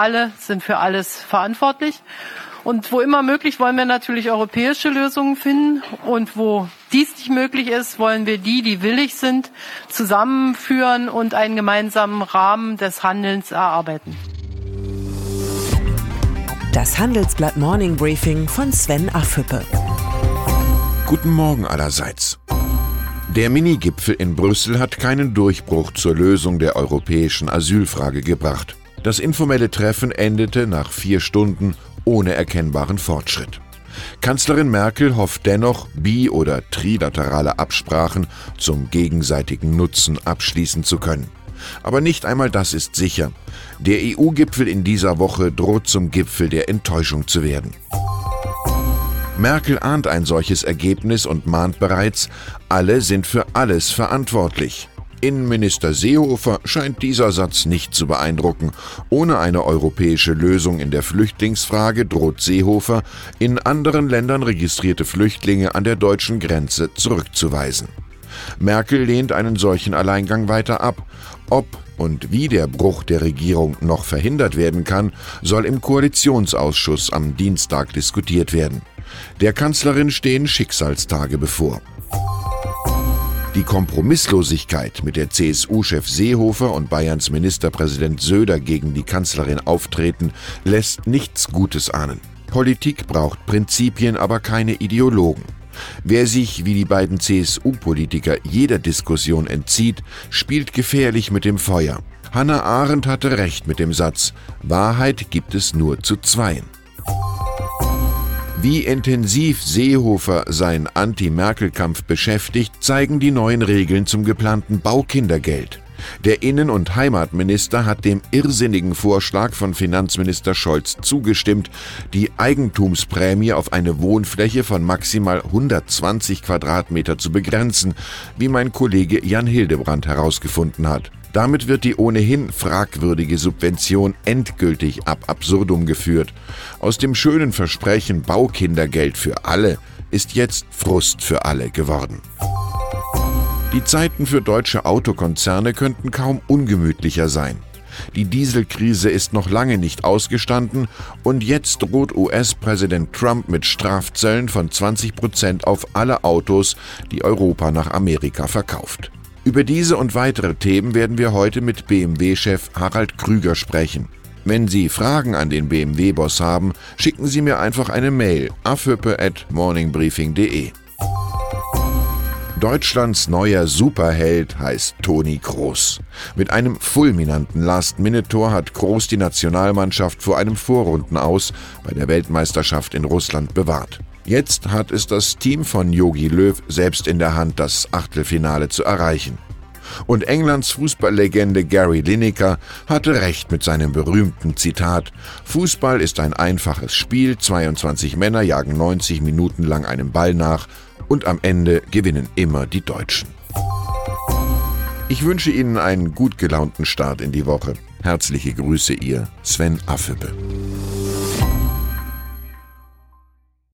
alle sind für alles verantwortlich. Und wo immer möglich, wollen wir natürlich europäische Lösungen finden. Und wo dies nicht möglich ist, wollen wir die, die willig sind, zusammenführen und einen gemeinsamen Rahmen des Handelns erarbeiten. Das Handelsblatt Morning Briefing von Sven Affüppe. Guten Morgen allerseits. Der Minigipfel in Brüssel hat keinen Durchbruch zur Lösung der europäischen Asylfrage gebracht. Das informelle Treffen endete nach vier Stunden ohne erkennbaren Fortschritt. Kanzlerin Merkel hofft dennoch, bi- oder trilaterale Absprachen zum gegenseitigen Nutzen abschließen zu können. Aber nicht einmal das ist sicher. Der EU-Gipfel in dieser Woche droht zum Gipfel der Enttäuschung zu werden. Merkel ahnt ein solches Ergebnis und mahnt bereits, alle sind für alles verantwortlich. Innenminister Seehofer scheint dieser Satz nicht zu beeindrucken. Ohne eine europäische Lösung in der Flüchtlingsfrage droht Seehofer, in anderen Ländern registrierte Flüchtlinge an der deutschen Grenze zurückzuweisen. Merkel lehnt einen solchen Alleingang weiter ab. Ob und wie der Bruch der Regierung noch verhindert werden kann, soll im Koalitionsausschuss am Dienstag diskutiert werden. Der Kanzlerin stehen Schicksalstage bevor. Die Kompromisslosigkeit, mit der CSU-Chef Seehofer und Bayerns Ministerpräsident Söder gegen die Kanzlerin auftreten, lässt nichts Gutes ahnen. Politik braucht Prinzipien, aber keine Ideologen. Wer sich wie die beiden CSU-Politiker jeder Diskussion entzieht, spielt gefährlich mit dem Feuer. Hannah Arendt hatte recht mit dem Satz, Wahrheit gibt es nur zu zweien. Wie intensiv Seehofer seinen Anti-Merkel-Kampf beschäftigt, zeigen die neuen Regeln zum geplanten Baukindergeld. Der Innen- und Heimatminister hat dem irrsinnigen Vorschlag von Finanzminister Scholz zugestimmt, die Eigentumsprämie auf eine Wohnfläche von maximal 120 Quadratmeter zu begrenzen, wie mein Kollege Jan Hildebrand herausgefunden hat. Damit wird die ohnehin fragwürdige Subvention endgültig ab absurdum geführt. Aus dem schönen Versprechen Baukindergeld für alle ist jetzt Frust für alle geworden. Die Zeiten für deutsche Autokonzerne könnten kaum ungemütlicher sein. Die Dieselkrise ist noch lange nicht ausgestanden und jetzt droht US-Präsident Trump mit Strafzöllen von 20 Prozent auf alle Autos, die Europa nach Amerika verkauft. Über diese und weitere Themen werden wir heute mit BMW-Chef Harald Krüger sprechen. Wenn Sie Fragen an den BMW-Boss haben, schicken Sie mir einfach eine Mail afhüppe@morningbriefing.de. Deutschlands neuer Superheld heißt Toni Kroos. Mit einem fulminanten Last-Minute-Tor hat Kroos die Nationalmannschaft vor einem Vorrundenaus bei der Weltmeisterschaft in Russland bewahrt. Jetzt hat es das Team von Yogi Löw selbst in der Hand, das Achtelfinale zu erreichen. Und Englands Fußballlegende Gary Lineker hatte recht mit seinem berühmten Zitat: Fußball ist ein einfaches Spiel, 22 Männer jagen 90 Minuten lang einem Ball nach und am Ende gewinnen immer die Deutschen. Ich wünsche Ihnen einen gut gelaunten Start in die Woche. Herzliche Grüße, Ihr Sven Affebe.